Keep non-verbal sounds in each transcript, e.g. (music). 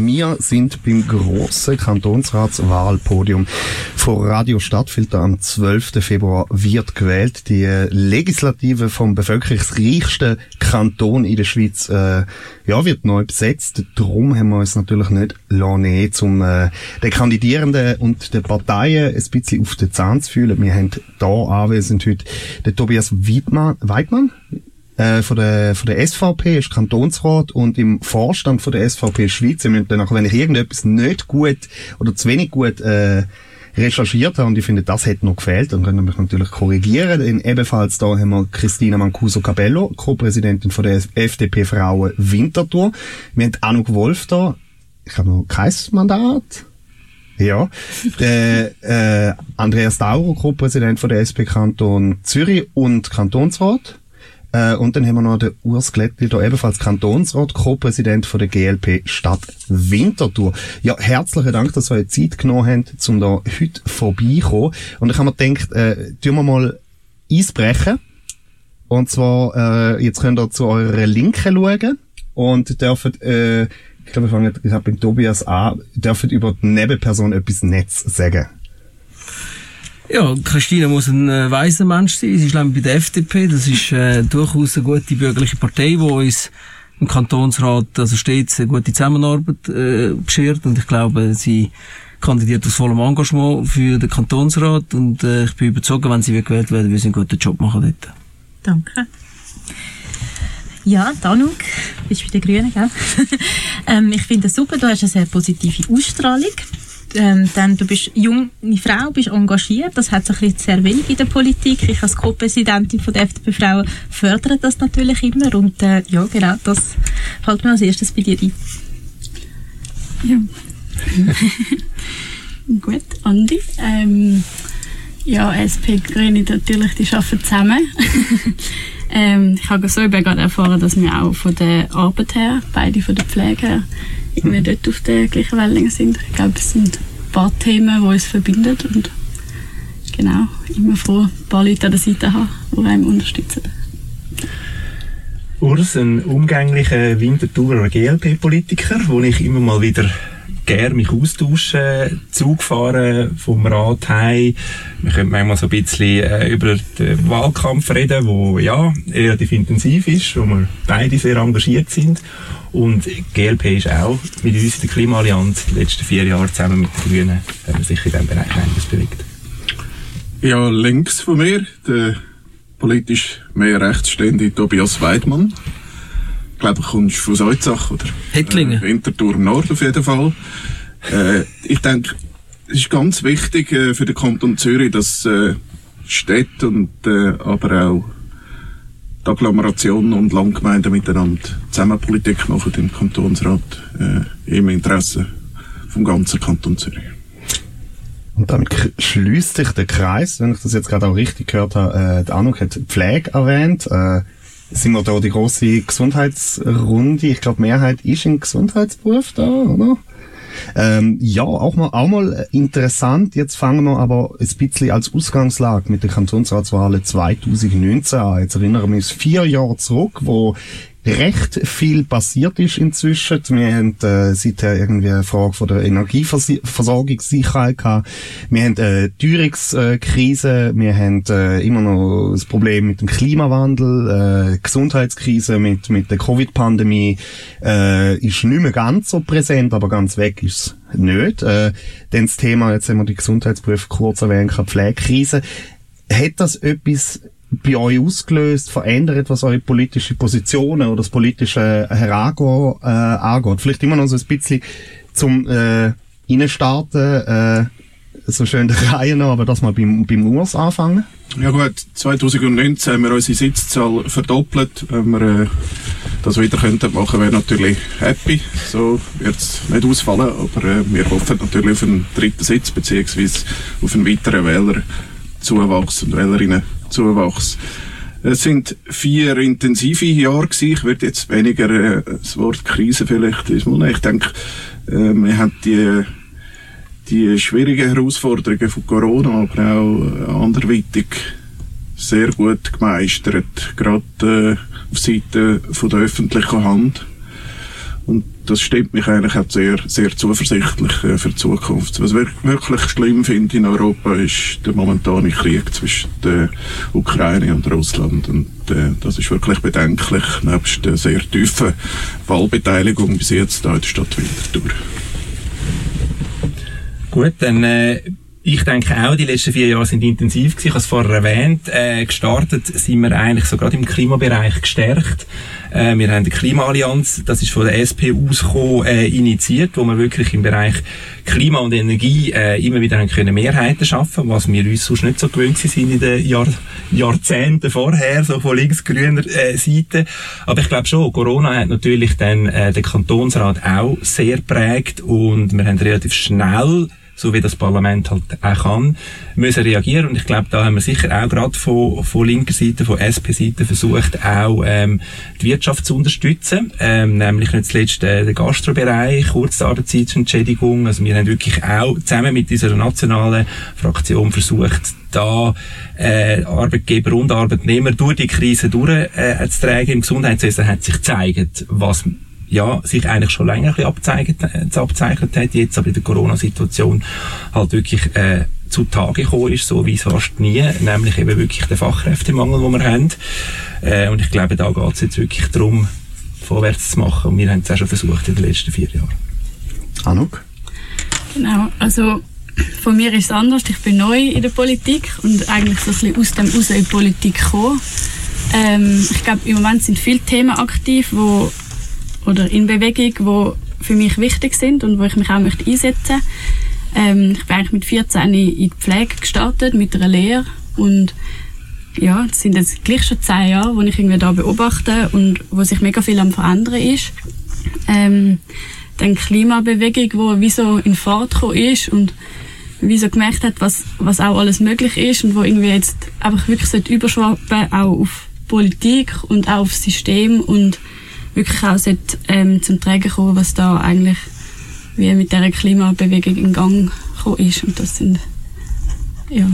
Wir sind beim grossen Kantonsratswahlpodium vor Radio Stadtfilter am 12. Februar wird gewählt. Die Legislative vom bevölkerungsreichsten Kanton in der Schweiz äh, ja, wird neu besetzt. Darum haben wir uns natürlich nicht lassen, um äh, den Kandidierenden und den Parteien ein bisschen auf den Zahn zu fühlen. Wir haben hier anwesend heute den Tobias Weidmann, Weidmann äh, von der, von der SVP, ist Kantonsrat und im Vorstand von der SVP Schweiz. Danach, wenn ich irgendetwas nicht gut oder zu wenig gut äh, recherchiert habe und ich finde, das hätte noch gefehlt, dann können wir mich natürlich korrigieren. Denn ebenfalls da haben wir Christina Mancuso Cabello, Co-Präsidentin von der FDP Frauen Winterthur. Wir haben Anuk Wolf da. Ich habe noch kein Mandat. Ja. Der äh, Andreas Dauer, Co-Präsident von der SP Kanton Zürich und Kantonsrat. Äh, und dann haben wir noch den Urs Glättli, da ebenfalls Kantonsrat, Co-Präsident von der GLP Stadt Winterthur. Ja, herzlichen Dank, dass ihr euch Zeit genommen habt, um da heute vorbeikommen. Und ich habe mir gedacht, äh, tun wir mal Eisbrechen. Und zwar, äh, jetzt könnt ihr zu eurer Linken schauen und dürft, äh, ich glaube, wir fangen ich hab beim Tobias an, dürft über die Nebenperson etwas Netz sagen. Ja, Christina muss ein äh, weiser Mensch sein. Sie ist bei der FDP. Das ist äh, durchaus eine gute bürgerliche Partei, die uns im Kantonsrat also stets eine gute Zusammenarbeit äh, beschert. Und ich glaube, sie kandidiert aus vollem Engagement für den Kantonsrat. Und äh, ich bin überzeugt, wenn sie gewählt werden, wir sie einen guten Job machen dort. Danke. Ja, Danuk, bist bei den Grünen, gell? (laughs) ähm, ich finde es super, du hast eine sehr positive Ausstrahlung ähm, dann du bist junge Frau, bist engagiert, das hat sich sehr wenig in der Politik. Ich als Co-Präsidentin der FDP Frauen fördere das natürlich immer und äh, ja, genau, das fällt mir als erstes bei dir ein. Ja. (laughs) Gut, Andi. Ähm, ja, SP Grüne natürlich, die arbeiten zusammen. (laughs) ähm, ich habe so gerade erfahren, dass wir auch von der Arbeit her, beide von der Pflege her, irgendwie dort auf der gleichen Wellenlänge sind. Ich glaube, es sind ein paar Themen, die uns verbinden und genau, immer froh, ein paar Leute an der Seite haben, die einem unterstützen. Urs, ein umgänglicher Winterthurer GLP-Politiker, wo ich immer mal wieder gerne mich austauschen, Zug fahren vom Rat heim. Wir können manchmal so ein bisschen äh, über den Wahlkampf reden, wo ja relativ intensiv ist, wo wir beide sehr engagiert sind. Und GLP ist auch mit uns in der Klimaallianz die letzten vier Jahre zusammen mit den Grünen haben wir sich in diesem Bereich einiges bewegt. Ja, links von mir, der politisch mehr rechtsstehende Tobias Weidmann. Ich glaube, du kommst von Salzach, oder? Hettlingen. Äh, Winterthur Nord auf jeden Fall. Äh, ich denke, es ist ganz wichtig äh, für den Kanton Zürich, dass äh, Städte und äh, aber auch die Agglomeration und Landgemeinden miteinander zusammen Politik machen im Kantonsrat äh, im Interesse vom ganzen Kanton Zürich. Und damit schließt sich der Kreis, wenn ich das jetzt gerade auch richtig gehört habe. Äh, der Anuk hat Pflege erwähnt. Äh, sind wir da die große Gesundheitsrunde? Ich glaube, Mehrheit ist im Gesundheitsberuf da, oder? Ähm, ja, auch mal, auch mal interessant. Jetzt fangen wir aber ein bisschen als Ausgangslage mit der Kantonsratswahl 2019 an. Jetzt erinnern wir uns vier Jahre zurück, wo recht viel passiert ist inzwischen. Wir haben äh, seither irgendwie eine Frage von der Energieversorgungssicherheit gehabt. Wir haben äh, Teuerungskrise. Wir haben äh, immer noch das Problem mit dem Klimawandel, äh, Gesundheitskrise mit, mit der Covid-Pandemie. Äh, ist nicht mehr ganz so präsent, aber ganz weg ist es nicht. Äh, dann das Thema, jetzt haben wir die Gesundheitsberufe kurz erwähnt, Pflegekrise. Hat das etwas bei euch ausgelöst, verändert, was eure politische Positionen oder das politische Herangehen äh, angeht? Vielleicht immer noch so ein bisschen zum äh, Innenstarten, äh, so schön der Reihe noch, aber das mal beim, beim Urs anfangen. Ja gut, 2019 haben wir unsere Sitzzahl verdoppelt. Wenn wir äh, das wieder könnten machen, wäre natürlich happy. So wird es nicht ausfallen, aber äh, wir hoffen natürlich auf einen dritten Sitz, beziehungsweise auf einen weiteren Wählerzuwachs und Wählerinnen Zuwachs. Es sind vier intensive Jahre gewesen. Ich würde jetzt weniger äh, das Wort Krise vielleicht nehmen. Ich denke, äh, wir haben die, die schwierigen Herausforderungen von Corona, aber auch äh, anderweitig sehr gut gemeistert. Gerade äh, auf Seite von der öffentlichen Hand. Das stimmt mich eigentlich auch sehr, sehr zuversichtlich äh, für die Zukunft. Was ich wirklich schlimm finde in Europa ist der momentane Krieg zwischen der Ukraine und Russland. Und äh, das ist wirklich bedenklich, nebst der sehr tiefen Wahlbeteiligung bis jetzt da in der Stadt Winterthur. Gut, dann äh, ich denke auch, die letzten vier Jahre sind intensiv gewesen. Ich habe es vorher erwähnt. Äh, gestartet sind wir eigentlich so gerade im Klimabereich gestärkt. Äh, wir haben die Klimaallianz, das ist von der SP ausgekommen, äh, initiiert, wo wir wirklich im Bereich Klima und Energie äh, immer wieder haben können Mehrheiten schaffen, was wir uns sonst nicht so gewöhnt sind in den Jahr Jahrzehnten vorher, so von links-grüner äh, Seite. Aber ich glaube schon, Corona hat natürlich dann äh, den Kantonsrat auch sehr prägt und wir haben relativ schnell so wie das Parlament halt auch kann, müssen reagieren. Und ich glaube, da haben wir sicher auch gerade von, von linker Seite, von SP-Seite versucht, auch ähm, die Wirtschaft zu unterstützen. Ähm, nämlich nicht zuletzt äh, der Gastrobereich, Kurzarbeitsentschädigung. Also wir haben wirklich auch zusammen mit dieser nationalen Fraktion versucht, da äh, Arbeitgeber und Arbeitnehmer durch die Krise durchzutragen. Äh, Im Gesundheitswesen hat sich gezeigt, was ja, sich eigentlich schon länger ein bisschen abzeichnet, äh, abzeichnet hat, jetzt aber in der Corona-Situation halt wirklich äh, zutage gekommen ist, so wie es fast nie, nämlich eben wirklich der Fachkräftemangel, den wir haben. Äh, und ich glaube, da geht es jetzt wirklich darum, vorwärts zu machen. Und wir haben es auch schon versucht in den letzten vier Jahren. Anuk? Genau, also von mir ist es anders. Ich bin neu in der Politik und eigentlich so ein bisschen aus dem raus in die Politik gekommen. Ähm, ich glaube, im Moment sind viele Themen aktiv, wo oder in Bewegung, die für mich wichtig sind und wo ich mich auch möchte einsetzen ähm, Ich bin eigentlich mit 14 in die Pflege gestartet, mit einer Lehre und ja, es sind jetzt gleich schon zehn Jahre, wo ich irgendwie da beobachte und wo sich mega viel am verändern ist. Ähm, dann Klimabewegung, wo wie so in Fahrt gekommen ist und wie so gemerkt hat, was, was auch alles möglich ist und wo irgendwie jetzt einfach wirklich überschwappen auch auf Politik und auch auf System und wirklich auch sollte, ähm, zum Tragen kommen, was da eigentlich wie mit dieser Klimabewegung in Gang gekommen ist. Und das sind ja,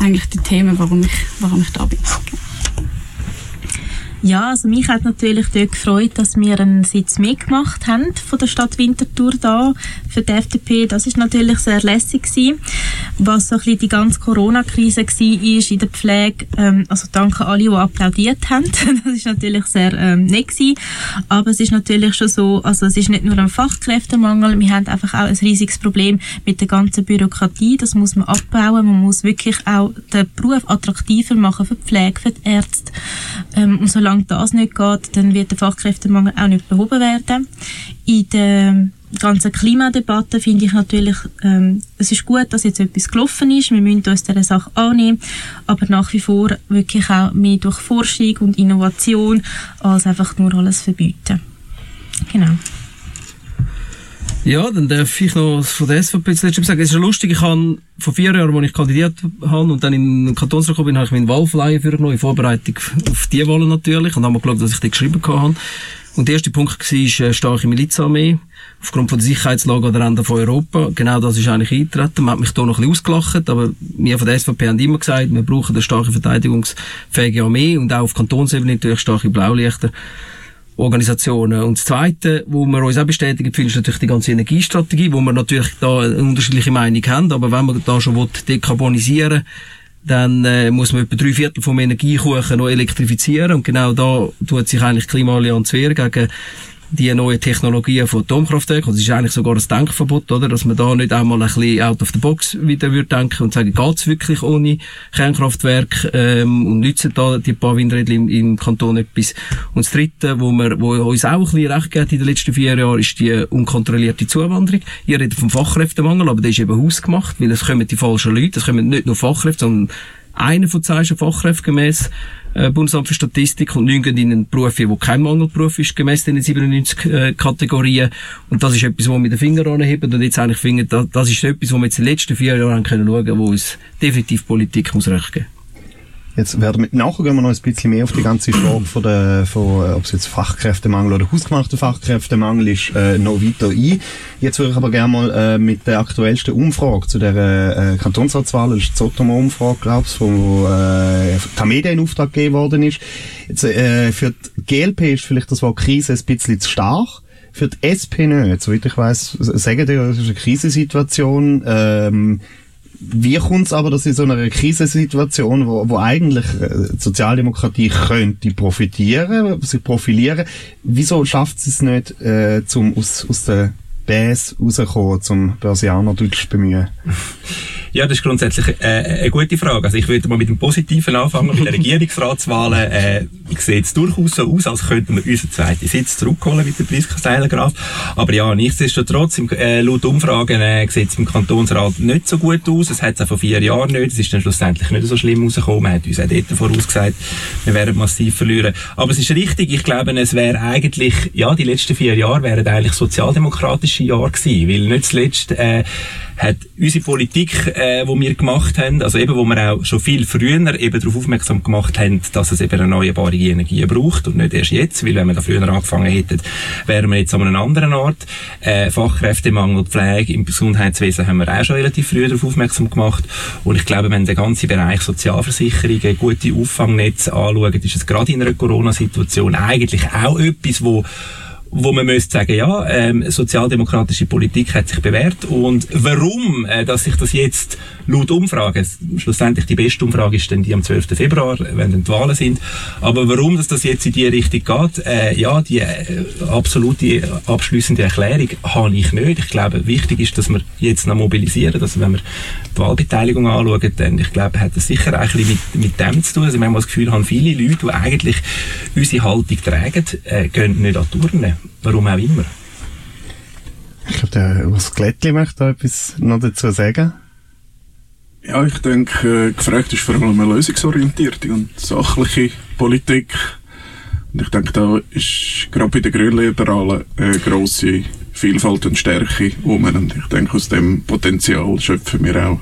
eigentlich die Themen, warum ich, warum ich da bin. Ja, also mich hat natürlich dort gefreut, dass wir einen Sitz mitgemacht haben von der Stadt Winterthur da für die FDP. Das ist natürlich sehr lässig gewesen. Was so ein die ganze Corona-Krise war ist in der Pflege, ähm, also danke alle, die applaudiert haben. (laughs) das ist natürlich sehr ähm, nett gewesen. Aber es ist natürlich schon so, also es ist nicht nur ein Fachkräftemangel, wir haben einfach auch ein riesiges Problem mit der ganzen Bürokratie. Das muss man abbauen. Man muss wirklich auch den Beruf attraktiver machen für die Pflege, für die Ärzte. Ähm, und solange das nicht geht, dann wird der Fachkräftemangel auch nicht behoben werden. In der ganzen Klimadebatte finde ich natürlich, ähm, es ist gut, dass jetzt etwas gelaufen ist. Wir müssen uns dieser Sache annehmen, aber nach wie vor wirklich auch mehr durch Forschung und Innovation als einfach nur alles verbieten. Genau. Ja, dann darf ich noch von der SVP zuletzt sagen. Es ist ja lustig, ich habe vor vier Jahren, als ich kandidiert habe und dann in den Kantonsrat gekommen bin, habe ich meinen Wahlflyer vorgenommen, in Vorbereitung auf die Wahlen natürlich. Und dann habe geschaut, dass ich die geschrieben habe. Und der erste Punkt war eine starke Milizarmee aufgrund von der Sicherheitslage an der Ende von Europa. Genau das ist eigentlich eingetreten. Man hat mich da noch ein bisschen ausgelacht, aber wir von der SVP haben immer gesagt, wir brauchen eine starke verteidigungsfähige Armee und auch auf Kantonsebene natürlich starke Blaulichter. Organisationen. Und das Zweite, wo wir uns auch bestätigen, ist natürlich die ganze Energiestrategie, wo wir natürlich da eine unterschiedliche Meinung haben. Aber wenn man da schon dekarbonisieren will, dann äh, muss man etwa drei Viertel vom Energiekuchen noch elektrifizieren. Und genau da tut sich eigentlich Klimaallianz wehr gegen die neuen Technologien von Atomkraftwerken. Das ist eigentlich sogar ein Denkverbot, oder? Dass man da nicht einmal ein bisschen out of the box wieder würde denken und sagen, geht's wirklich ohne Kernkraftwerk, ähm, und nützen da die paar Windräder im, im Kanton etwas. Und das Dritte, wo wir, wo uns auch ein bisschen recht geht in den letzten vier Jahren, ist die unkontrollierte Zuwanderung. Ihr redet vom Fachkräftemangel, aber der ist eben hausgemacht, weil es kommen die falschen Leute, es kommen nicht nur Fachkräfte, sondern einer von zwei ist ein Fachkräfte gemäss äh, Bundesamt für Statistik und neun gehen in einen Beruf, der kein Mangelberuf ist, gemäss den 97 äh, Kategorien. Und das ist etwas, wo wir mit den Finger anheben und jetzt eigentlich finden, das, das ist etwas, wo wir jetzt in den letzten vier Jahren können schauen, wo uns definitiv Politik muss recht geben. Jetzt werden wir, nachher gehen wir noch ein bisschen mehr auf die ganze Frage von der, von, äh, ob es jetzt Fachkräftemangel oder hausgemachter Fachkräftemangel ist, äh, noch weiter ein. Jetzt würde ich aber gerne mal äh, mit der aktuellsten Umfrage zu der äh, Kantonsratswahl, das ist die Zotomo-Umfrage, glaube ich, wo äh, Tamedia in Auftrag gegeben worden ist. Jetzt, äh, für die GLP ist vielleicht das Wort Krise ein bisschen zu stark für die SP nicht. Soweit ich weiss, sagen die, das ist eine Krisensituation. Ähm, wie kommt es aber, dass in so einer Krisensituation, wo, wo eigentlich äh, Sozialdemokratie könnte profitieren, sich profilieren, wieso schafft sie es nicht, äh, zum aus, aus der Bäs rauskommen, zum Börsianer Deutsch bemühen? (laughs) Ja, das ist grundsätzlich äh, eine gute Frage. Also ich würde mal mit dem Positiven anfangen, mit den (laughs) Regierungsratswahlen. Äh, ich sehe es durchaus so aus, als könnten wir unseren zweiten Sitz zurückholen mit der Priska Seilengraf. Aber ja, nichtsdestotrotz, im, äh, laut Umfragen äh, sieht es im Kantonsrat nicht so gut aus. Es hat es auch vor vier Jahren nicht. Es ist dann schlussendlich nicht so schlimm rausgekommen. Man hat uns auch dort vorausgesagt, wir werden massiv verlieren. Aber es ist richtig, ich glaube, es wäre eigentlich, ja, die letzten vier Jahre wären eigentlich sozialdemokratische Jahre gewesen, weil nicht zuletzt äh, hat unsere Politik, äh, wo wir gemacht haben, also eben, wo wir auch schon viel früher eben darauf aufmerksam gemacht haben, dass es eben erneuerbare Energie braucht und nicht erst jetzt, weil wenn wir da früher angefangen hätten, wären wir jetzt an einem anderen Ort. Äh, Fachkräftemangel, Pflege im Gesundheitswesen haben wir auch schon relativ früh darauf aufmerksam gemacht und ich glaube, wenn der ganze Bereich Sozialversicherungen, gute Auffangnetze anschaut, ist es gerade in einer Corona-Situation eigentlich auch etwas, wo wo man müsste sagen, ja, ähm, sozialdemokratische Politik hat sich bewährt und warum, äh, dass sich das jetzt laut Umfrage, schlussendlich die beste Umfrage ist dann die am 12. Februar, wenn dann die Wahlen sind, aber warum dass das jetzt in die Richtung geht, äh, ja, die äh, absolute abschließende Erklärung habe ich nicht. Ich glaube, wichtig ist, dass wir jetzt noch mobilisieren, dass wenn wir die Wahlbeteiligung anschauen, dann, ich glaube, hat das sicher auch ein bisschen mit, mit dem zu tun. Also, wir haben das Gefühl, haben viele Leute, die eigentlich unsere Haltung tragen, äh, gehen nicht an die Turnen. Warum auch immer. Ich glaube, der Urs Glättli möchte da etwas noch dazu sagen. Ja, ich denke, äh, gefragt ist vor allem eine lösungsorientierte und sachliche Politik. Und ich denke, da ist gerade bei den Grünliberalen eine grosse Vielfalt und Stärke um. Und ich denke, aus dem Potenzial schöpfen wir auch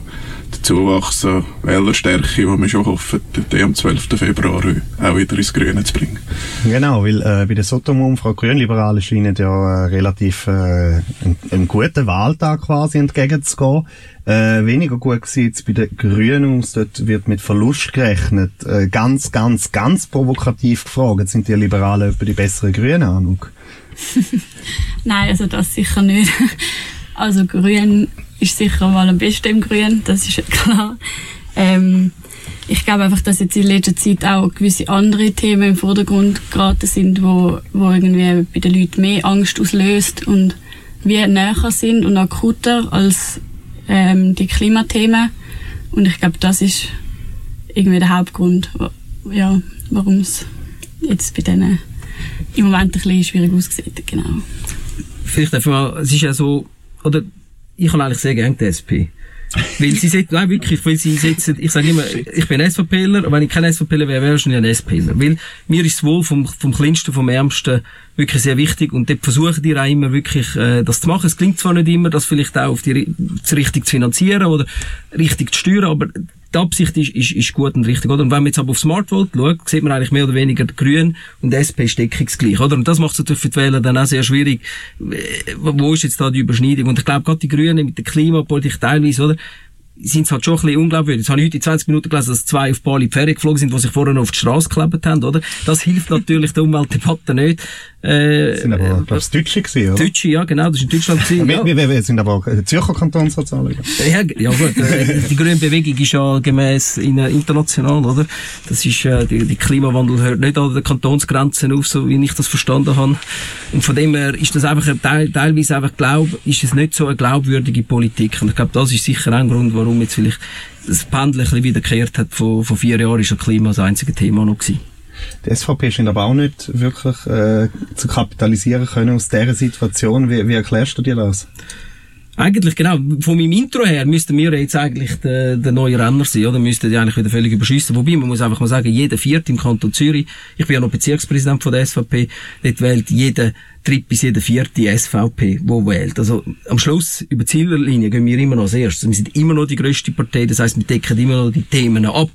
den Zuwachs an Wählerstärke, die wir schon hoffen, den am 12. Februar auch wieder ins Grüne zu bringen. Genau, weil äh, bei der Sotom-Umfrage Grünliberalen scheinen ja äh, relativ äh, einen, guten Wahltag quasi entgegenzugehen. Äh, weniger gut sieht es bei den Grünen aus. Dort wird mit Verlust gerechnet. Äh, ganz, ganz, ganz provokativ gefragt. Sind die Liberalen etwa die besseren Grünen, Anuk? (laughs) Nein, also das sicher nicht. Also Grün ist sicher mal am besten im Grün, das ist (laughs) klar. Ähm, ich glaube einfach, dass jetzt in letzter Zeit auch gewisse andere Themen im Vordergrund geraten sind, wo, wo irgendwie bei den Leuten mehr Angst auslöst und wir näher sind und akuter als ähm, die Klimathemen. Und ich glaube, das ist irgendwie der Hauptgrund, ja, warum es jetzt bei denen im Moment ein bisschen schwierig aussieht. Genau. Vielleicht einfach, es ist ja so, oder ich kann eigentlich sehr gerne die SP. weil sie setzen, nein, wirklich, weil sie setzen, ich sage immer, ich bin SVPler, wenn ich kein SVPler wäre, wäre ich wahrscheinlich ein SPler. Weil mir ist das Wohl vom, vom Kleinsten, vom Ärmsten wirklich sehr wichtig und dort versuchen die auch immer wirklich, äh, das zu machen. Es klingt zwar nicht immer, das vielleicht auch auf die, richtig zu finanzieren oder richtig zu steuern, aber die Absicht ist, ist, ist gut und richtig, oder? Und wenn man jetzt aber auf Smartvote schaut, sieht man eigentlich mehr oder weniger Grün und SP ist oder? Und das macht es natürlich für die Wähler dann auch sehr schwierig. Wo ist jetzt da die Überschneidung? Und ich glaube, gerade die Grünen mit der Klimapolitik teilweise, oder? Sind halt schon ein bisschen unglaubwürdig. Jetzt habe ich heute in 20 Minuten gelesen, dass zwei auf Bali Ferien geflogen sind, die sich vorher noch auf die Straße geklebt haben, oder? Das hilft natürlich der Umweltdebatte nicht. Äh, das sind aber, äh, glaube Deutsche gewesen, oder? Deutsche, ja, genau, das ist in Deutschland gewesen. ja. wir, wir, wir sind aber auch Zürcher Kantonssoziale. Ja, ja gut, äh, (laughs) die grüne Bewegung ist ja gemäss in, äh, international, oder? Das ist, äh, die, die Klimawandel hört nicht an den Kantonsgrenzen auf, so wie ich das verstanden habe. Und von dem her ist das einfach, teil, teilweise einfach glaub, ist es nicht so eine glaubwürdige Politik. Und ich glaube, das ist sicher ein Grund, warum jetzt vielleicht das Pendel ein bisschen wiederkehrt hat. Vor, vor vier Jahren ist das Klima das einzige Thema noch gewesen. Die SVP scheint aber auch nicht wirklich äh, zu kapitalisieren können aus dieser Situation. Wie, wie erklärst du dir das? Eigentlich genau. Von meinem Intro her müssten wir jetzt eigentlich der, der neue Renner sein, oder? Müssten die eigentlich wieder völlig überschiessen. Wobei, man muss einfach mal sagen, jeder Vierte im Kanton Zürich, ich bin ja noch Bezirkspräsident von der SVP, dort wählt jeder dritte bis jeder vierte SVP, wo wählt. Also, am Schluss, über die Ziellinie gehen wir immer noch als erstes. Wir sind immer noch die grösste Partei, das heisst, wir decken immer noch die Themen ab.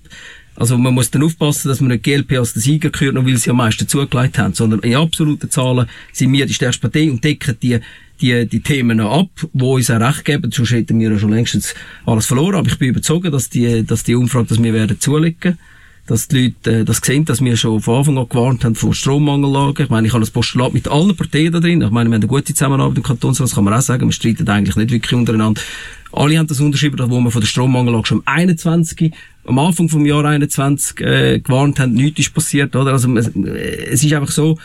Also man muss dann aufpassen, dass man nicht GLP als der Sieger gehört, nur weil sie am meisten zugelegt haben, sondern in absoluten Zahlen sind wir die stärkste Partei und decken die, die, die Themen ab, die uns auch recht geben, sonst hätten wir ja schon längstens alles verloren. Aber ich bin überzeugt, dass die, dass die Umfrage, dass wir werden zulegen. Dass die Leute äh, das sehen, dass wir schon von Anfang an gewarnt haben vor Strommangellagen. Ich meine, ich habe das Postulat mit allen Parteien da drin. Ich meine, wir haben eine gute Zusammenarbeit im Kantonsrat, das kann man auch sagen. Wir streiten eigentlich nicht wirklich untereinander. Alle haben das unterschrieben, wo wir von der Strommangellage schon am 21 am Anfang vom Jahr 21 äh, gewarnt haben, nichts ist passiert, oder? Also äh, es ist einfach so,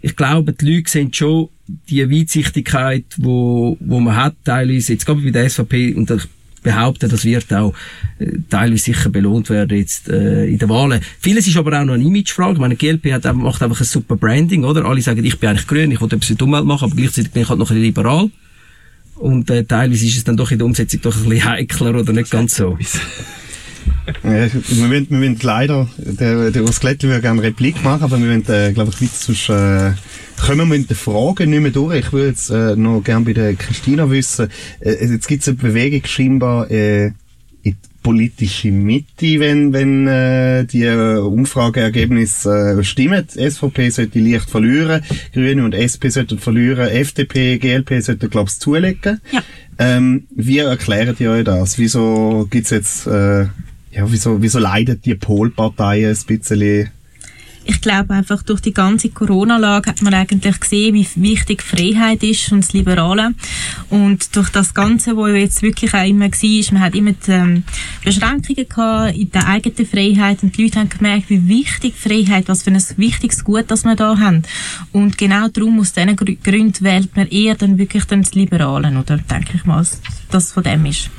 ich glaube, die Leute sehen schon die Weitsichtigkeit, wo, wo man hat, teilweise, jetzt gerade bei der SVP, und ich behaupte, das wird auch äh, teilweise sicher belohnt werden jetzt äh, in den Wahlen. Vieles ist aber auch noch eine Imagefrage. Meine, GLP hat, macht einfach ein super Branding, oder? Alle sagen, ich bin eigentlich grün, ich will etwas für die Umwelt machen, aber gleichzeitig bin ich halt noch ein bisschen liberal. Und äh, teilweise ist es dann doch in der Umsetzung doch ein bisschen heikler oder nicht ganz so. Ja, wir, wollen, wir wollen leider, der, der Urs Glättli würde gerne Replik machen, aber wir wollen, äh, glaube ich, weiter sonst, äh, kommen wir mit den Fragen nicht mehr durch. Ich würde jetzt äh, noch gerne bei der Christina wissen, äh, jetzt gibt es eine Bewegung scheinbar äh, in die politische Mitte, wenn, wenn äh, die äh, Umfrageergebnisse äh, stimmen. Die SVP sollte leicht verlieren, Grüne und SP sollten verlieren, FDP, GLP sollten, glaube ich, zulegen. Ja. Ähm, wie erklärt ihr euch das? Wieso gibt's jetzt... Äh, ja, wieso, wieso leiden die Polparteien ein bisschen? Ich glaube einfach, durch die ganze Corona-Lage hat man eigentlich gesehen, wie wichtig Freiheit ist und das Liberale. Und durch das Ganze, wo jetzt wirklich auch immer war, man hat immer die, ähm, Beschränkungen gehabt in der eigenen Freiheit und die Leute haben gemerkt, wie wichtig Freiheit, was für ein wichtiges Gut, das wir da haben. Und genau darum, aus diesen Gründen wählt man eher dann wirklich dann das Liberale, oder? Denke ich mal, dass das von dem ist.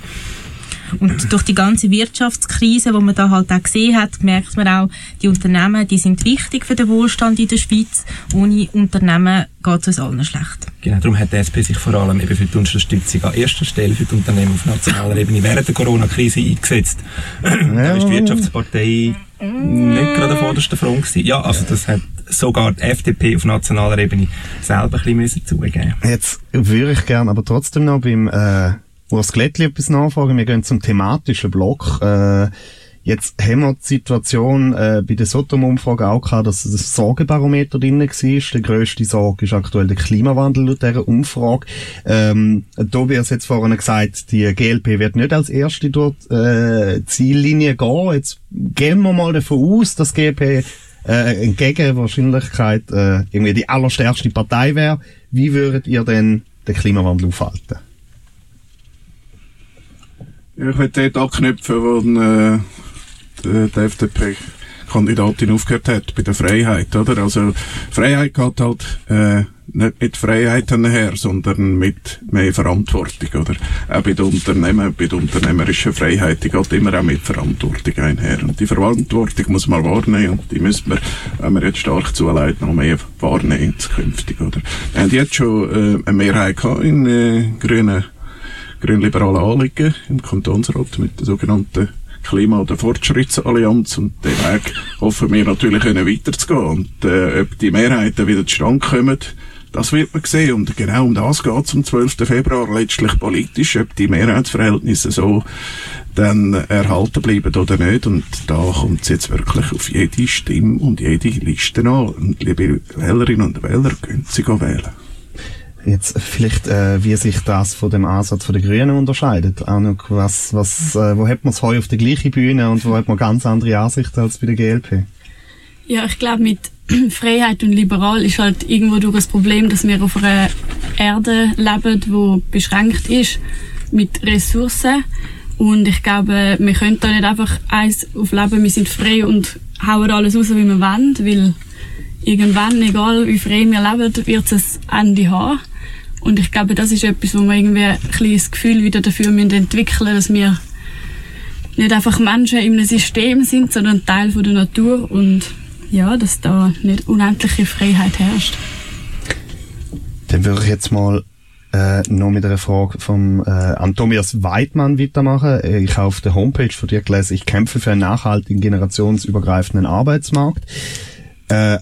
Und durch die ganze Wirtschaftskrise, die man da halt auch gesehen hat, merkt man auch, die Unternehmen, die sind wichtig für den Wohlstand in der Schweiz. Ohne Unternehmen geht es uns allen schlecht. Genau, darum hat die SP sich vor allem eben für die Unterstützung an erster Stelle für die Unternehmen auf nationaler Ebene während der Corona-Krise eingesetzt. da ist die Wirtschaftspartei nicht gerade auf vorderster Front gewesen. Ja, also das hat sogar die FDP auf nationaler Ebene selber ein bisschen zugeben Jetzt würde ich gerne aber trotzdem noch beim äh, Urs Glättli etwas nachfragen. Wir gehen zum thematischen Block. Äh, Jetzt haben wir die Situation äh, bei der Sotom-Umfrage auch gehabt, dass das Sorgebarometer drin war. Die grösste Sorge ist aktuell der Klimawandel laut dieser Umfrage. Ähm, Tobias hat vorhin gesagt, die GLP wird nicht als erste dort äh, Ziellinie gehen. Jetzt gehen wir mal davon aus, dass GLP äh, entgegen Wahrscheinlichkeit äh, irgendwie die allerstärkste Partei wäre. Wie würdet ihr denn den Klimawandel aufhalten? Ja, ich möchte dort anknüpfen, wo äh, die, FDP Kandidatin aufgehört hat, bei der Freiheit, oder? Also, Freiheit geht halt, äh, nicht mit Freiheiten her, sondern mit mehr Verantwortung, oder? Auch bei den Unternehmen, bei der unternehmerischen Freiheit, die geht immer auch mit Verantwortung einher. Und die Verantwortung muss man wahrnehmen und die müssen wir, wenn wir jetzt stark zuleiten, noch mehr wahrnehmen zukünftig, oder? Wir haben jetzt schon, äh, eine Mehrheit gehabt in, äh, grünen grünliberalen Anliegen im Kantonsrat mit der sogenannten Klima- oder Fortschrittsallianz und den Weg hoffen wir natürlich können weiterzugehen. Und äh, ob die Mehrheiten wieder zustande kommen, das wird man sehen. Und genau um das geht es am 12. Februar letztlich politisch, ob die Mehrheitsverhältnisse so dann erhalten bleiben oder nicht. Und da kommt es jetzt wirklich auf jede Stimme und jede Liste an. Und liebe Wählerinnen und Wähler, können Sie wählen. Jetzt vielleicht, äh, wie sich das von dem Ansatz den Grünen unterscheidet. Noch, was, was, äh, wo hat man es heu auf der gleichen Bühne und wo hat man ganz andere Ansichten als bei der GLP? Ja, ich glaube, mit (clears throat) Freiheit und liberal ist halt irgendwo durch das Problem, dass wir auf einer Erde leben, die beschränkt ist mit Ressourcen. Und ich glaube, wir können da nicht einfach eins auf Leben, wir sind frei und hauen alles raus, wie wir wollen, weil irgendwann, egal wie frei wir leben, wird es ein Ende haben. Und ich glaube, das ist etwas, wo wir irgendwie ein kleines Gefühl wieder dafür müssen entwickeln dass wir nicht einfach Menschen in einem System sind, sondern Teil von der Natur und ja, dass da nicht unendliche Freiheit herrscht. Dann würde ich jetzt mal äh, noch mit einer Frage vom äh, Antonias Weidmann weitermachen. Ich habe auf der Homepage von dir gelesen, ich kämpfe für einen nachhaltigen, generationsübergreifenden Arbeitsmarkt. Äh,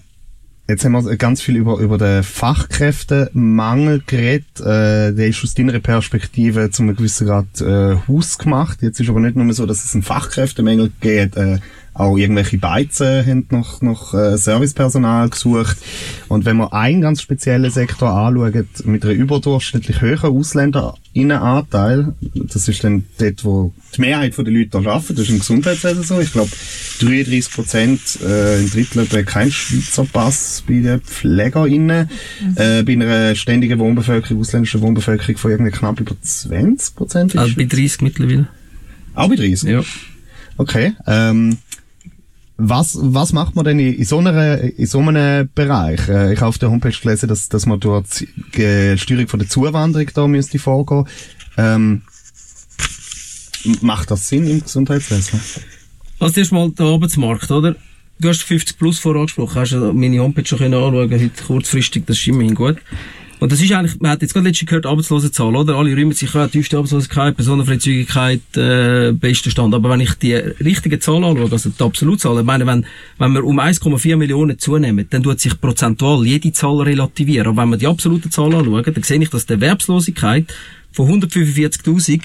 Jetzt haben wir ganz viel über, über den Fachkräftemangel geredet. Äh, der ist aus deiner Perspektive zu einem gewissen Grad äh, Haus gemacht. Jetzt ist aber nicht nur so, dass es einen Fachkräftemangel gibt, äh, auch irgendwelche Beizen haben nach, nach äh, Servicepersonal gesucht. Und wenn man einen ganz speziellen Sektor anschaut, mit einer überdurchschnittlich höheren Ausländerinnenanteil, das ist dann dort, wo die Mehrheit der Leute da arbeiten, das ist im Gesundheitswesen so. Ich glaube, 33 Prozent, äh, ein Drittel etwa kein Schweizer Pass bei den PflegerInnen. Mhm. Äh, bei einer ständigen Wohnbevölkerung, ausländischen Wohnbevölkerung von irgendwie knapp über 20 Prozent. Also bei 30 mittlerweile. Auch bei 30? Ja. Okay. Ähm, was, was macht man denn in so, einer, in so einem Bereich? Äh, ich habe auf der Homepage gelesen, dass, dass man durch die Steuerung von der Zuwanderung da müsste vorgehen. Ähm, macht das Sinn im Gesundheitswesen? Also erstmal der Arbeitsmarkt, oder? Du hast 50 plus vorangesprochen, hast du meine Homepage schon anschauen heute kurzfristig, das ist immerhin gut. Und das ist eigentlich, man hat jetzt gerade letztens gehört, Arbeitslosenzahl, oder? Alle rühmen sich, ja, tiefste Arbeitslosigkeit, Personenfreizügigkeit, äh, bester Stand. Aber wenn ich die richtige Zahl anschaue, also die Absolutzahl, ich meine, wenn, wenn wir um 1,4 Millionen zunehmen, dann tut sich prozentual jede Zahl relativieren. Aber wenn wir die absolute Zahl anschauen, dann sehe ich, dass die Erwerbslosigkeit von 145.000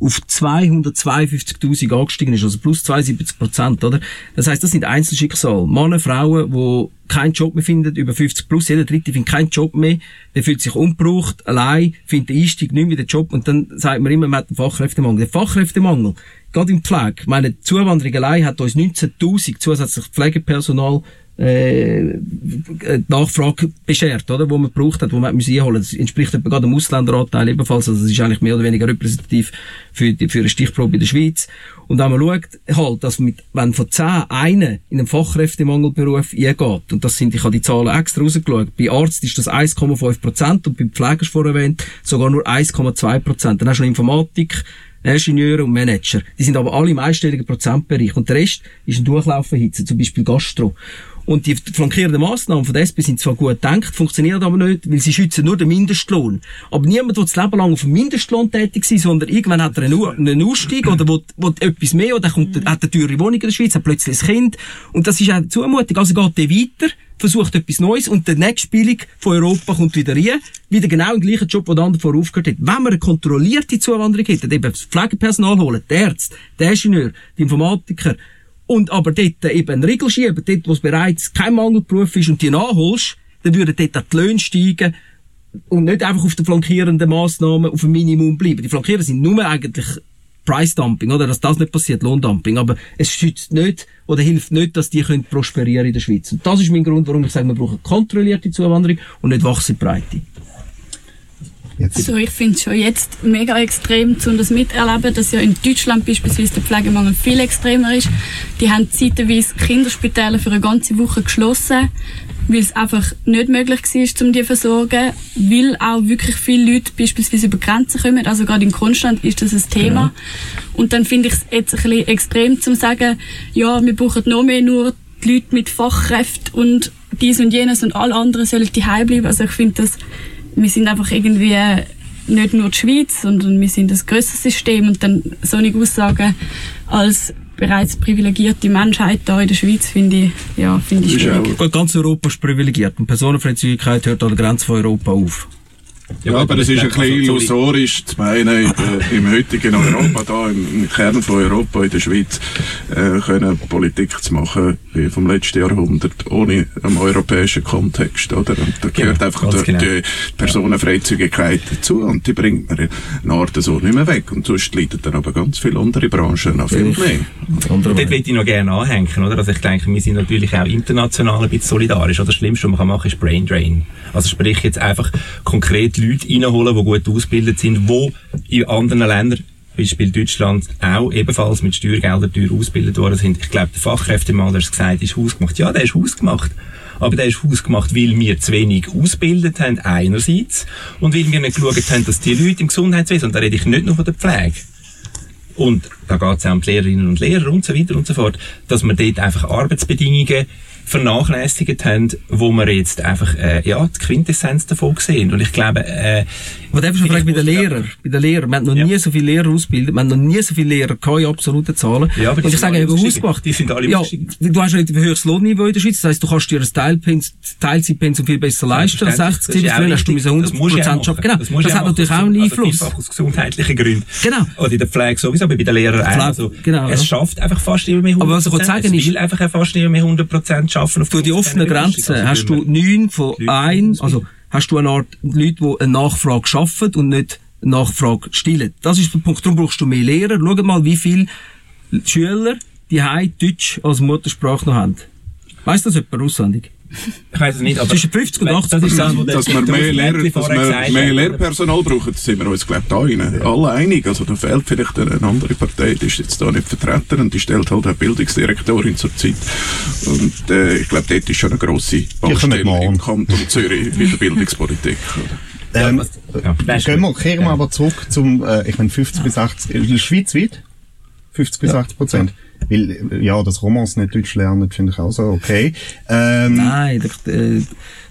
auf 252.000 angestiegen ist, also plus 72 Prozent, oder? Das heißt, das sind Einzelschicksale. Männer, Frauen, die keinen Job mehr finden, über 50 plus, jeder Dritte findet keinen Job mehr, der fühlt sich unbraucht, allein, findet den Einstieg nicht mehr den Job und dann sagt man immer, man hat einen Fachkräftemangel. Der Fachkräftemangel, gerade im Pflege, meine, Zuwanderung allein hat uns 19.000 zusätzlich Pflegepersonal äh, Nachfrage beschert, oder, wo man gebraucht hat, wo man müssen einholen. Das entspricht etwa gerade dem Ausländeranteil ebenfalls, also das ist eigentlich mehr oder weniger repräsentativ für, die, für eine Stichprobe in der Schweiz. Und wenn man schaut, halt, dass mit, wenn von 10 einen in einem Fachkräftemangelberuf eingeht, und das sind, ich habe die Zahlen extra rausgeschaut, bei Arzt ist das 1,5 Prozent und beim Pfleger vorher erwähnt, sogar nur 1,2 Prozent. Dann hast du noch Informatik, Ingenieure und Manager. Die sind aber alle im einstelligen Prozentbereich. Und der Rest ist ein Durchlauferhitze, zum Beispiel Gastro. Und die flankierenden Massnahmen von der SP sind zwar gut gedacht, funktionieren aber nicht, weil sie schützen nur den Mindestlohn. Aber niemand will das Leben lang auf dem Mindestlohn tätig sein, sondern irgendwann hat er einen, einen Ausstieg oder will, will etwas mehr oder kommt, mhm. hat eine teure Wohnung in der Schweiz, hat plötzlich ein Kind. Und das ist auch Zumutung. Also geht der weiter, versucht etwas Neues und der nächste Billig von Europa kommt wieder rein, wieder genau im gleichen Job, wo der andere vorher aufgehört hat. Wenn man eine kontrollierte Zuwanderung hätte, eben das Pflegepersonal holen, der Ärzte, der Ingenieur, die Informatiker, und aber dort eben einen Riegel schieben, dort, wo es bereits kein Mangelberuf ist und die nachholst, dann würden dort auch die Löhne steigen und nicht einfach auf den flankierenden Massnahmen auf ein Minimum bleiben. Die Flankierer sind nur eigentlich Price Dumping, oder? Dass das nicht passiert, Lohndumping. Aber es schützt nicht oder hilft nicht, dass die können prosperieren in der Schweiz. Und das ist mein Grund, warum ich sage, wir brauchen kontrollierte Zuwanderung und nicht Wachsenbreite. Jetzt. Also ich finde es schon jetzt mega extrem, zu das miterleben, dass ja in Deutschland beispielsweise der Pflegemangel viel extremer ist. Die haben zeitweise Kinderspitäle für eine ganze Woche geschlossen, weil es einfach nicht möglich war, um die zu versorgen, weil auch wirklich viele Leute beispielsweise über Grenzen kommen. Also gerade in Konstanz ist das ein Thema. Genau. Und dann finde ich es jetzt ein bisschen extrem zu sagen, ja, wir brauchen noch mehr nur die Leute mit Fachkräften und dies und jenes und alle anderen sollen die bleiben. Also ich finde das wir sind einfach irgendwie nicht nur die Schweiz, sondern wir sind ein grösseres System und dann so eine Aussage als bereits privilegierte Menschheit da in der Schweiz finde ich, ja, finde ich schwierig. Ganz Europa ist privilegiert und Personenfreizügigkeit hört an der Grenze von Europa auf. Ja, aber es ist ein bisschen illusorisch zu meinen, äh, im heutigen Europa, da im, Kern von Europa, in der Schweiz, äh, können Politik zu machen wie vom letzten Jahrhundert, ohne einen europäischen Kontext, oder? Und da gehört genau, einfach der, genau. die Personenfreizügigkeit dazu und die bringt man in Art so nicht mehr weg. Und sonst leiden dann aber ganz viele andere Branchen noch viel mehr. Und dort würde ich noch gerne anhängen, oder? Also ich denke, wir sind natürlich auch international ein bisschen solidarisch, oder? Das Schlimmste, was man kann machen, ist Brain Drain. Also sprich jetzt einfach konkret Leute reinholen, die gut ausgebildet sind, die in anderen Ländern Beispiel Deutschland auch ebenfalls mit Steuergeldern teuer ausgebildet worden sind. Ich glaube, der Fachkräftemann, der es gesagt ist hausgemacht. Ja, der ist hausgemacht. Aber der ist hausgemacht, weil wir zu wenig ausgebildet haben, einerseits, und weil wir nicht geschaut haben, dass die Leute im Gesundheitswesen, und da rede ich nicht nur von der Pflege, und da geht es auch um die Lehrerinnen und Lehrer und so weiter und so fort, dass man dort einfach Arbeitsbedingungen vernachlässigt haben, wo wir jetzt einfach äh, ja, die Quintessenz davon sehen. Und ich glaube... Äh, aber darf ich schon fragen, bei den Lehrern, bei den Lehrern, wir haben noch ja. nie so viele Lehrer ausgebildet, wir haben noch nie so viele Lehrer keine absoluten Zahlen. Ja, aber und ich sage, Hausgemacht, die sind alle ja, du hast ein höheres Lohnniveau in der Schweiz, das heisst, du kannst dir ein Teilzeitpensum viel besser leisten, 60, 70, früher hast du 100% arbeiten. Genau, das, das hat natürlich auch einen also Einfluss. Also aus gesundheitlichen Gründen. Genau. Oder in der Pflege sowieso, aber bei den Lehrern auch. Also, genau, es schafft einfach fast immer mehr 100%. Aber was ich sagen es will einfach fast immer mehr 100% schaffen. Durch die offenen Grenzen also hast du neun von ein, also hast du eine Art Leute, die eine Nachfrage schaffen und nicht eine Nachfrage stillen. Das ist der Punkt. Darum brauchst du mehr Lehrer. Schau mal, wie viele Schüler die Deutsch als Muttersprache noch haben. Weißt du das jemand auswendig? Ich weiß es nicht, aber... Zwischen 50 und 80 das ist das, Dass wir mehr, Lehrer, dass wir mehr Lehrpersonal brauchen, das sind wir uns, glaube ich, da rein. alle einig. Also da fehlt vielleicht eine andere Partei, die ist jetzt da nicht vertreten und die stellt halt eine Bildungsdirektorin zur Zeit. Und äh, ich glaube, dort ist schon eine grosse Baustelle im Kanton Zürich in der Bildungspolitik. Ähm, ja, gehen wir, kehren wir aber zurück zum, äh, ich meine 50 bis 80, schweizweit? 50 bis 80 Prozent. Weil, ja, das Romans nicht Deutsch lernen, finde ich auch so okay. Ähm, Nein, der, äh,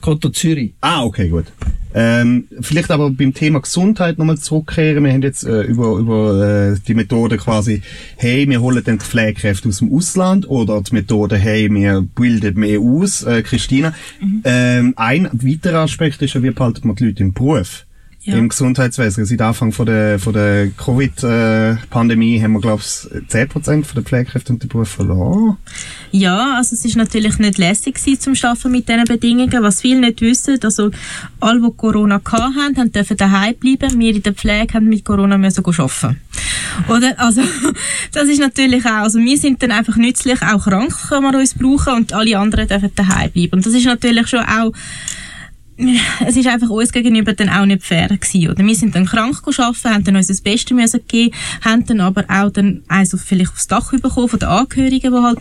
Konto Zürich. Ah, okay, gut. Ähm, vielleicht aber beim Thema Gesundheit nochmal zurückkehren. Wir haben jetzt äh, über, über äh, die Methode quasi, hey, wir holen den Pflegekräfte aus dem Ausland oder die Methode, hey, wir bilden mehr aus. Äh, Christina, mhm. ähm, ein weiterer Aspekt ist ja, wie behalten wir die Leute im Beruf? Ja. im Gesundheitswesen. Seit Anfang von der, von der Covid-Pandemie haben wir, glaube ich, 10% von der Pflegekräfte und der Beruf verloren. Ja, also es ist natürlich nicht lässig gewesen, zum Arbeiten mit diesen Bedingungen. Was viele nicht wissen, also alle, die Corona hatten, haben dürfen daheim bleiben. Wir in der Pflege haben mit Corona müssen arbeiten. Oder? Also, (laughs) das ist natürlich auch, also wir sind dann einfach nützlich, auch krank können wir uns brauchen und alle anderen dürfen daheim bleiben. Und das ist natürlich schon auch es ist einfach uns gegenüber dann auch nicht fair gewesen, oder? Wir sind dann krank gearbeitet, haben dann uns das Beste müssen geben, haben dann aber auch dann also vielleicht aufs Dach bekommen von den Angehörigen, die halt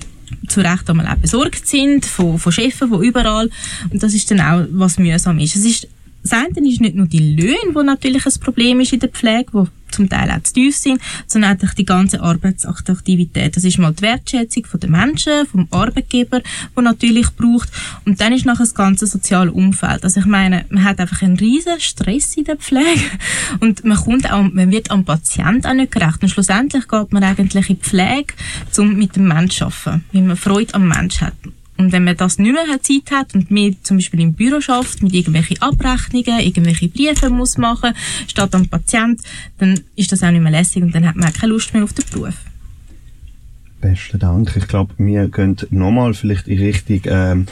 zu Recht einmal auch besorgt sind, von, von Chefen, von überall. Und das ist dann auch, was mühsam ist. Es ist das eine ist nicht nur die Löhne, wo natürlich ein Problem ist in der Pflege, wo zum Teil auch zu tief sind, sondern auch die ganze Arbeitsaktivität. Das ist mal die Wertschätzung der Menschen, vom Arbeitgeber, wo natürlich braucht. Und dann ist nachher das ganze soziale Umfeld. Also ich meine, man hat einfach einen riesen Stress in der Pflege und man kommt auch, man wird am Patienten auch nicht gerecht. Und schlussendlich geht man eigentlich in die Pflege, um mit dem Menschen zu arbeiten, weil man Freude am Mensch hat. Und wenn man das nicht mehr Zeit hat und mehr zum Beispiel im Büro schafft, mit irgendwelchen Abrechnungen, irgendwelche Briefe muss machen, statt am Patient, dann ist das auch nicht mehr lässig und dann hat man auch keine Lust mehr auf den Beruf. Besten Dank. Ich glaube, wir gehen nochmal vielleicht in Richtung ähm,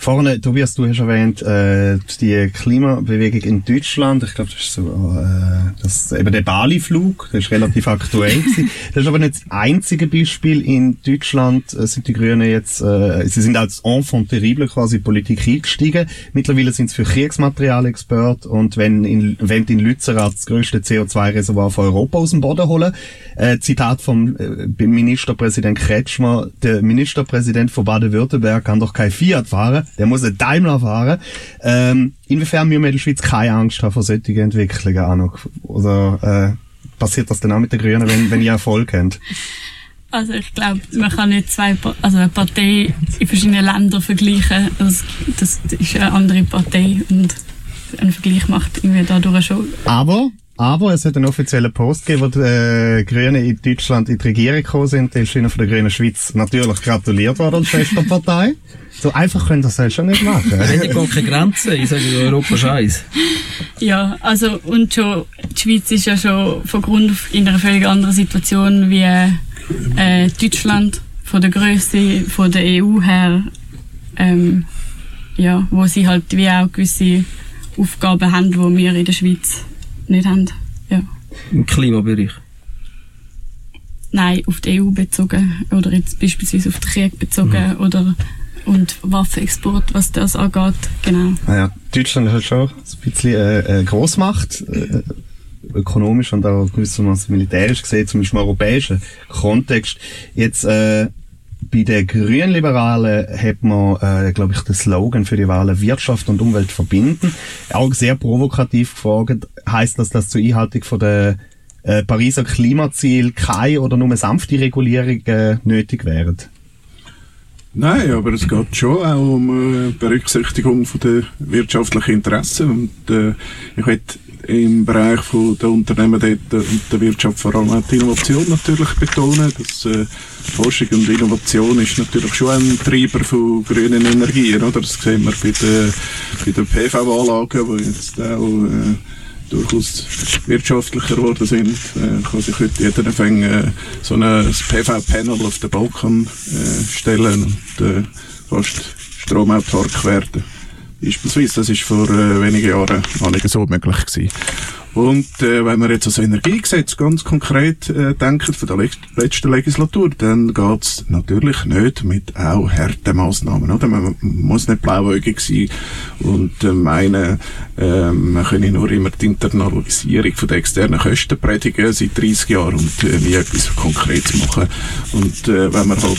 Vorne, Tobias, du hast erwähnt, äh, die Klimabewegung in Deutschland. Ich glaube, das ist so, äh, das, eben der Bali-Flug, der ist relativ aktuell gewesen. (laughs) Das ist aber nicht das einzige Beispiel. In Deutschland äh, sind die Grünen jetzt, äh, sie sind als Enfant terrible quasi Politik eingestiegen. Mittlerweile sind sie für Kriegsmaterial-Expert und wenn in, wenn in Lützerath das größte CO2-Reservoir von Europa aus dem Boden holen. Äh, Zitat vom äh, Ministerpräsident Kretschmer, der Ministerpräsident von Baden-Württemberg kann doch kein Fiat fahren der muss einen Daimler fahren. Ähm, inwiefern müssen wir in der Schweiz keine Angst haben vor solchen Entwicklungen auch noch? Oder äh, passiert das dann auch mit den Grünen, wenn, wenn ihr Erfolg habt? Also ich glaube, man kann nicht zwei, also eine Partei in verschiedenen Ländern vergleichen. Das, das ist eine andere Partei und ein Vergleich macht irgendwie dadurch schon. Aber aber es hat einen offiziellen Post gegeben, wo die äh, Grünen in Deutschland in die Regierung gekommen sind. Der ist von der Grünen Schweiz natürlich gratuliert worden als Schwesterpartei. So einfach können das halt schon nicht machen. Es hat ja gar keine Grenzen. Ich sage Europa Scheiß. Ja, also, und schon, die Schweiz ist ja schon von Grund auf in einer völlig anderen Situation wie äh, Deutschland, von der Größe, von der EU her, ähm, ja, wo sie halt wie auch gewisse Aufgaben haben, die wir in der Schweiz nicht haben. Ja. Im Klimabereich? Nein, auf die EU bezogen oder jetzt beispielsweise auf den Krieg bezogen mhm. oder und Waffenexport, was das angeht, genau. Naja, Deutschland ist halt schon ein bisschen äh, äh, Großmacht, äh, ökonomisch und auch gewissermaßen militärisch gesehen, zumindest im europäischen Kontext. Jetzt äh, bei den Grünliberalen hat man, äh, glaube ich, den Slogan für die Wahlen Wirtschaft und Umwelt verbinden. Auch sehr provokativ gefragt, heißt das, dass zur Einhaltung von der äh, Pariser Klimaziel keine oder nur sanfte Regulierungen äh, nötig wären? Nein, aber es geht schon auch um äh, Berücksichtigung von der wirtschaftlichen Interessen und äh, ich möchte im Bereich von der Unternehmen dort und der Wirtschaft vor allem auch die Innovation natürlich betonen. Dass, äh, Forschung und Innovation ist natürlich schon ein Treiber von grünen Energien, oder? Das sehen wir bei den, bei den PV-Anlagen, die jetzt auch äh, durchaus wirtschaftlicher geworden sind. Äh, kann sich heute jeder fängt, äh, so ein PV-Panel auf den Balkon äh, stellen und äh, fast stromautark werden. Beispielsweise, das ist vor äh, wenigen Jahren noch nicht so möglich gewesen. Und äh, wenn wir jetzt das Energiegesetz ganz konkret äh, denken von der le letzten Legislatur, dann geht's natürlich nicht mit auch harten Massnahmen. Oder? Man muss nicht blauäugig sein und äh, meinen, äh, man könne nur immer die Internalisierung von den externen Kosten predigen seit 30 Jahren und äh, nie etwas Konkretes machen. Und äh, wenn man halt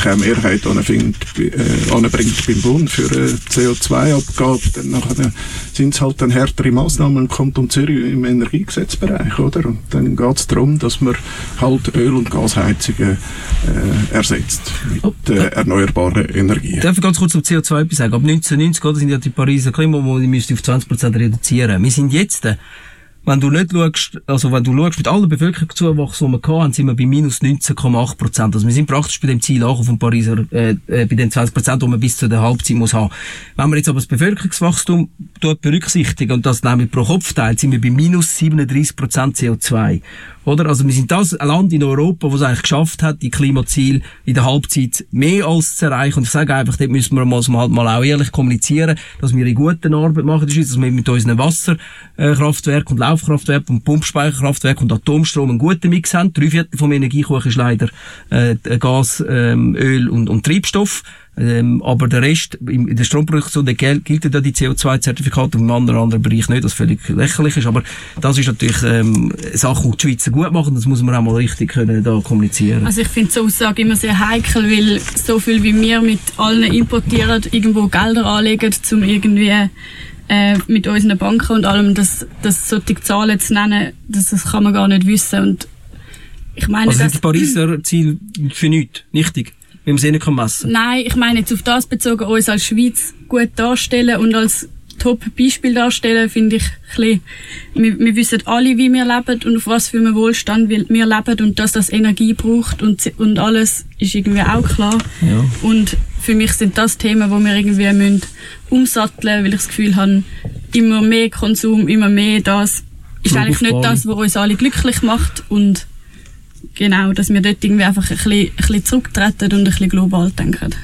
keine Mehrheit anfindet, äh, anbringt beim Bund für eine CO2-Abgabe, dann nachher sind es halt dann härtere Massnahmen im Kanton Zürich im Energiegesetzbereich, oder? Und dann geht es darum, dass man halt Öl- und Gasheizungen äh, ersetzt mit äh, erneuerbaren Energien. Darf ich ganz kurz zum CO2 etwas sagen? Ab 1990 oder, sind ja die Pariser Klimamål, die auf 20% reduzieren. Wir sind jetzt äh, wenn du nicht schaust, also wenn du schaust, mit allen Bevölkerungszuwachs, die wir hatten, sind wir bei minus 19,8 Prozent. Also wir sind praktisch bei dem Ziel angekommen von Pariser, äh, äh, bei den 20 Prozent, die man bis zu der Halbzeit muss haben. Wenn wir jetzt aber das Bevölkerungswachstum dort berücksichtigen und das nämlich pro Kopf teilt, sind wir bei minus 37 Prozent CO2. Oder? Also wir sind das ein Land in Europa, das es eigentlich geschafft hat, die Klimaziele in der Halbzeit mehr als zu erreichen. Und ich sage einfach, dort müssen wir mal, halt mal auch ehrlich kommunizieren, dass wir eine gute Arbeit machen in der dass wir mit unseren Wasserkraftwerken und Laufkraftwerken und Pumpspeicherkraftwerken und Atomstrom einen guten Mix haben. Drei Viertel vom Energiekuchen ist leider äh, Gas, ähm, Öl und, und Treibstoff. Ähm, aber der Rest, in der Stromproduktion, der gilt, gilt ja die CO2-Zertifikate und im anderen, anderen Bereich nicht, das völlig lächerlich ist. Aber das ist natürlich ähm, eine Sache, die die Schweizer gut machen. Das muss man auch mal richtig können, da kommunizieren. Also ich finde so Aussage immer sehr heikel, weil so viel wie wir mit allen importieren, irgendwo Gelder anlegen, um irgendwie äh, mit unseren Banken und allem, dass, dass solche Zahlen zu nennen, das, das kann man gar nicht wissen. Und ich meine, also sind die Pariser Ziel für nichts, nichtig? Sie nicht messen kann? Nein, ich meine jetzt auf das bezogen, uns als Schweiz gut darstellen und als Top-Beispiel darstellen, finde ich ein bisschen, wir, wir wissen alle, wie wir leben und auf was für einen Wohlstand wir, wir leben und dass das Energie braucht und, und alles ist irgendwie auch klar. Ja. Und für mich sind das Themen, wo wir irgendwie müssen umsatteln, weil ich das Gefühl habe, immer mehr Konsum, immer mehr das ist eigentlich nicht das, was uns alle glücklich macht und genau, dass wir dort irgendwie einfach ein bisschen, ein bisschen zurücktreten und ein bisschen global denken.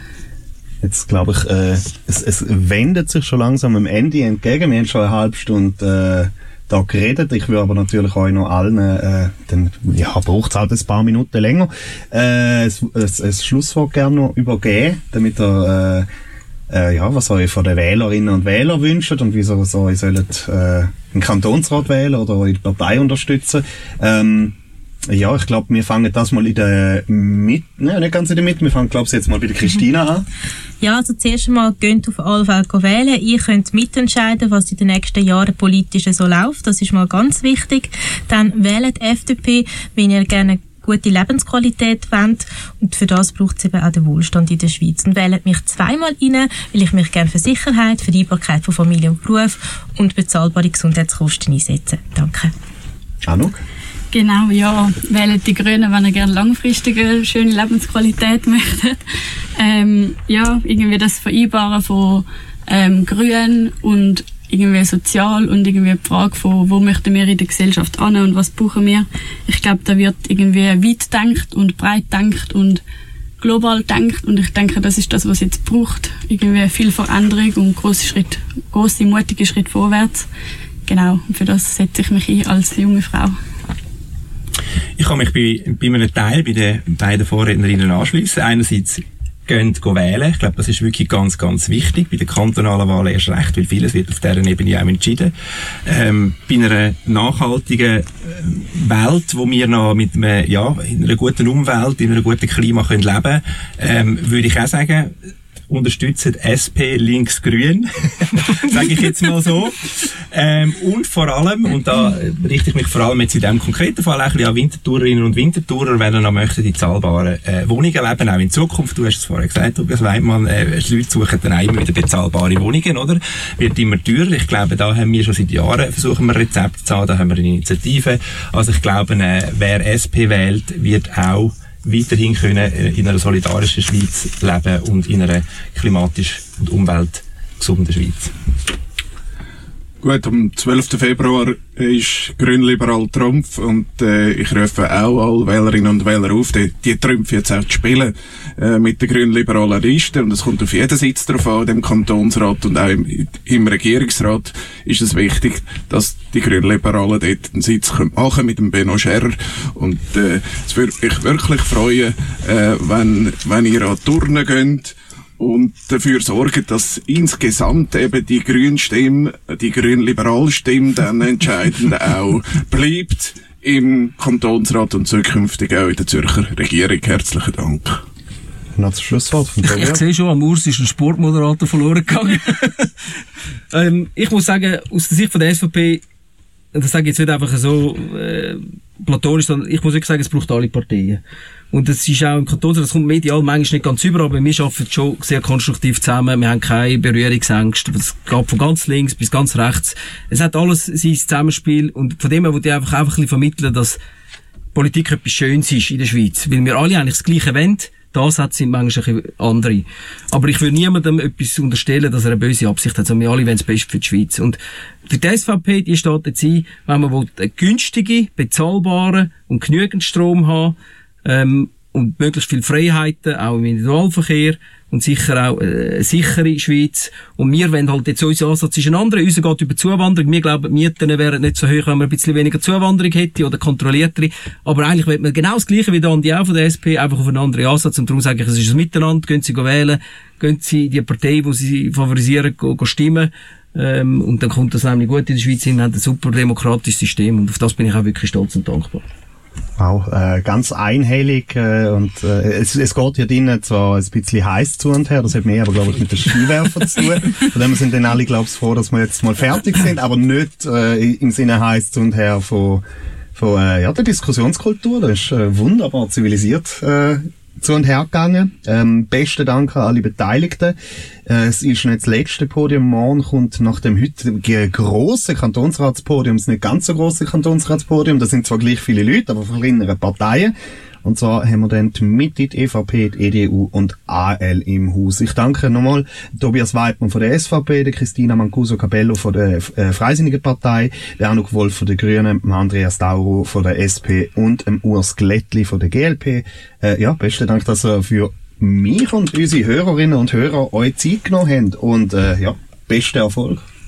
Jetzt glaube ich, äh, es, es wendet sich schon langsam am Ende entgegen. Wir haben schon eine halbe Stunde äh, da geredet. Ich würde aber natürlich euch noch allen, äh, dann, ja, braucht es halt ein paar Minuten länger, äh, ein, ein, Schlusswort gerne noch übergeben, damit ihr, äh, äh, ja, was euch von den Wählerinnen und Wählern wünscht und wieso so, ihr sollt äh, einen Kantonsrat wählen oder eure Partei unterstützen. Ähm, ja, ich glaube, wir fangen das mal in der Mitte, ne, nicht ganz in der Mitte, wir fangen, glaube ich, jetzt mal bei der Christina an. (laughs) Ja, also zuerst einmal geht auf alle Fälle wählen. Ihr könnt mitentscheiden, was in den nächsten Jahren politisch so läuft. Das ist mal ganz wichtig. Dann wählt FDP, wenn ihr gerne gute Lebensqualität wollt. Und für das braucht es eben auch den Wohlstand in der Schweiz. Und wählt mich zweimal rein, weil ich mich gerne für Sicherheit, Vereinbarkeit von Familie und Beruf und bezahlbare Gesundheitskosten einsetze. Danke. Anuk? Genau, ja. Wählen die Grünen, wenn ihr gerne langfristige, schöne Lebensqualität (laughs) möchtet. Ähm, ja, irgendwie das Vereinbaren von ähm, Grün und irgendwie sozial und irgendwie die Frage von, wo möchten wir in der Gesellschaft an und was brauchen wir. Ich glaube, da wird irgendwie weit denkt und breit denkt und global denkt und ich denke, das ist das, was jetzt braucht. Irgendwie viel Veränderung und große Schritt, große, mutige Schritt vorwärts. Genau, und für das setze ich mich ein als junge Frau. Ich kann mich bei, bei einem Teil bei den beiden Vorrednerinnen anschließen. Einerseits gehen wählen. Ich glaube, das ist wirklich ganz, ganz wichtig. Bei den kantonalen Wahlen erst recht, weil vieles wird auf dieser Ebene auch entschieden. Ähm, bei einer nachhaltigen äh, Welt, wo wir noch mit einem, ja, in einer guten Umwelt, in einer guten Klima können leben, ähm, würde ich auch sagen, unterstützen SP links-grün, (laughs) sage ich jetzt mal so. Ähm, und vor allem, und da richte ich mich vor allem jetzt in diesem konkreten Fall auch ein bisschen an Wintertourerinnen und Wintertourer, wenn ihr noch möchtet, die zahlbaren äh, Wohnungen leben, auch in Zukunft. Du hast es vorher gesagt, Tobias Weidmann, äh, die Leute suchen dann auch immer wieder bezahlbare Wohnungen, oder? Wird immer teurer. Ich glaube, da haben wir schon seit Jahren versuchen wir Rezepte zu haben, da haben wir eine Initiative. Also ich glaube, äh, wer SP wählt, wird auch weiterhin können äh, in einer solidarischen Schweiz leben und in einer klimatisch und umweltgesunden Schweiz. Gut, am 12. Februar ist Grünliberal Trumpf und äh, ich rufe auch alle Wählerinnen und Wähler auf, die, die Trümpfe jetzt auch zu spielen äh, mit der grünliberalen Liste und es kommt auf jeden Sitz drauf an, im Kantonsrat und auch im, im Regierungsrat ist es wichtig, dass die Grünliberalen dort einen Sitz können machen mit dem Benno Scherrer und äh, es würde mich wirklich freuen, äh, wenn, wenn ihr an Turnen geht und dafür sorgen, dass insgesamt eben die Grünstimme, die grün-liberale Stimme dann entscheidend (laughs) auch bleibt im Kantonsrat und zukünftig auch in der Zürcher Regierung. Herzlichen Dank. Noch das Schlusswort von Ich Tobias. sehe schon, am Urs ist ein Sportmoderator verloren gegangen. (laughs) ähm, ich muss sagen, aus der Sicht von der SVP, das sage ich jetzt nicht einfach so äh, platonisch, sondern ich muss wirklich sagen, es braucht alle Parteien. Und das ist auch im Kantonsrat, das kommt medial manchmal nicht ganz über, aber wir arbeiten schon sehr konstruktiv zusammen. Wir haben keine Berührungsängste. Es geht von ganz links bis ganz rechts. Es hat alles sein Zusammenspiel und von dem her wollte ich einfach, einfach ein bisschen vermitteln, dass Politik etwas Schönes ist in der Schweiz. Weil wir alle eigentlich das Gleiche wollen. Die Ansätze sind manchmal ein bisschen andere. Aber ich will niemandem etwas unterstellen, dass er eine böse Absicht hat, sondern wir alle wollen das Beste für die Schweiz. Und für die SVP, die steht jetzt ein, wenn man will, einen günstigen, bezahlbaren und genügend Strom haben, ähm, und möglichst viele Freiheiten, auch im Individualverkehr und sicher auch äh, eine sichere Schweiz. Und wir wollen halt jetzt, unser Ansatz ist ein anderer. Unser geht über Zuwanderung. Wir glauben, die Mieten wären nicht so hoch, wenn man ein bisschen weniger Zuwanderung hätte oder kontrolliertere. Aber eigentlich will man genau das Gleiche wie der Andi auch von der SP, einfach auf einen anderen Ansatz. Und darum sage ich, es ist ein Miteinander. Gehen Sie wählen, gehen Sie die Partei, die Sie favorisieren, go, go stimmen. Ähm, und dann kommt das nämlich gut in der Schweiz hin, wir haben ein super demokratisches System und auf das bin ich auch wirklich stolz und dankbar. Wow, äh, ganz einhellig äh, und äh, es, es geht hier drinnen zwar ein bisschen heiß zu und her, das hat mehr aber glaube ich mit den Skiwerfern zu tun. Von dem sind dann alle glaube ich froh, dass wir jetzt mal fertig sind, aber nicht äh, im Sinne heiß zu und her von, von äh, ja, der Diskussionskultur. Das ist äh, wunderbar zivilisiert äh, zu und her gegangen. Ähm, besten Dank an alle Beteiligten. Äh, es ist nicht das letzte Podium. Morgen kommt nach dem heutigen grossen Kantonsratspodium, das nicht ganz so grosse Kantonsratspodium, da sind zwar gleich viele Leute, aber von kleineren Parteien. Und zwar haben wir dann die Mitte, die EVP, die EDU und AL im Haus. Ich danke nochmal Tobias Weidmann von der SVP, der Christina Mancuso Capello von der äh, Freisinnigen Partei, der Anuk Wolf von der Grünen, Andreas Dauro von der SP und dem Urs Glättli von der GLP. Äh, ja, besten Dank, dass ihr für mich und unsere Hörerinnen und Hörer euch Zeit genommen habt und äh, ja, besten Erfolg.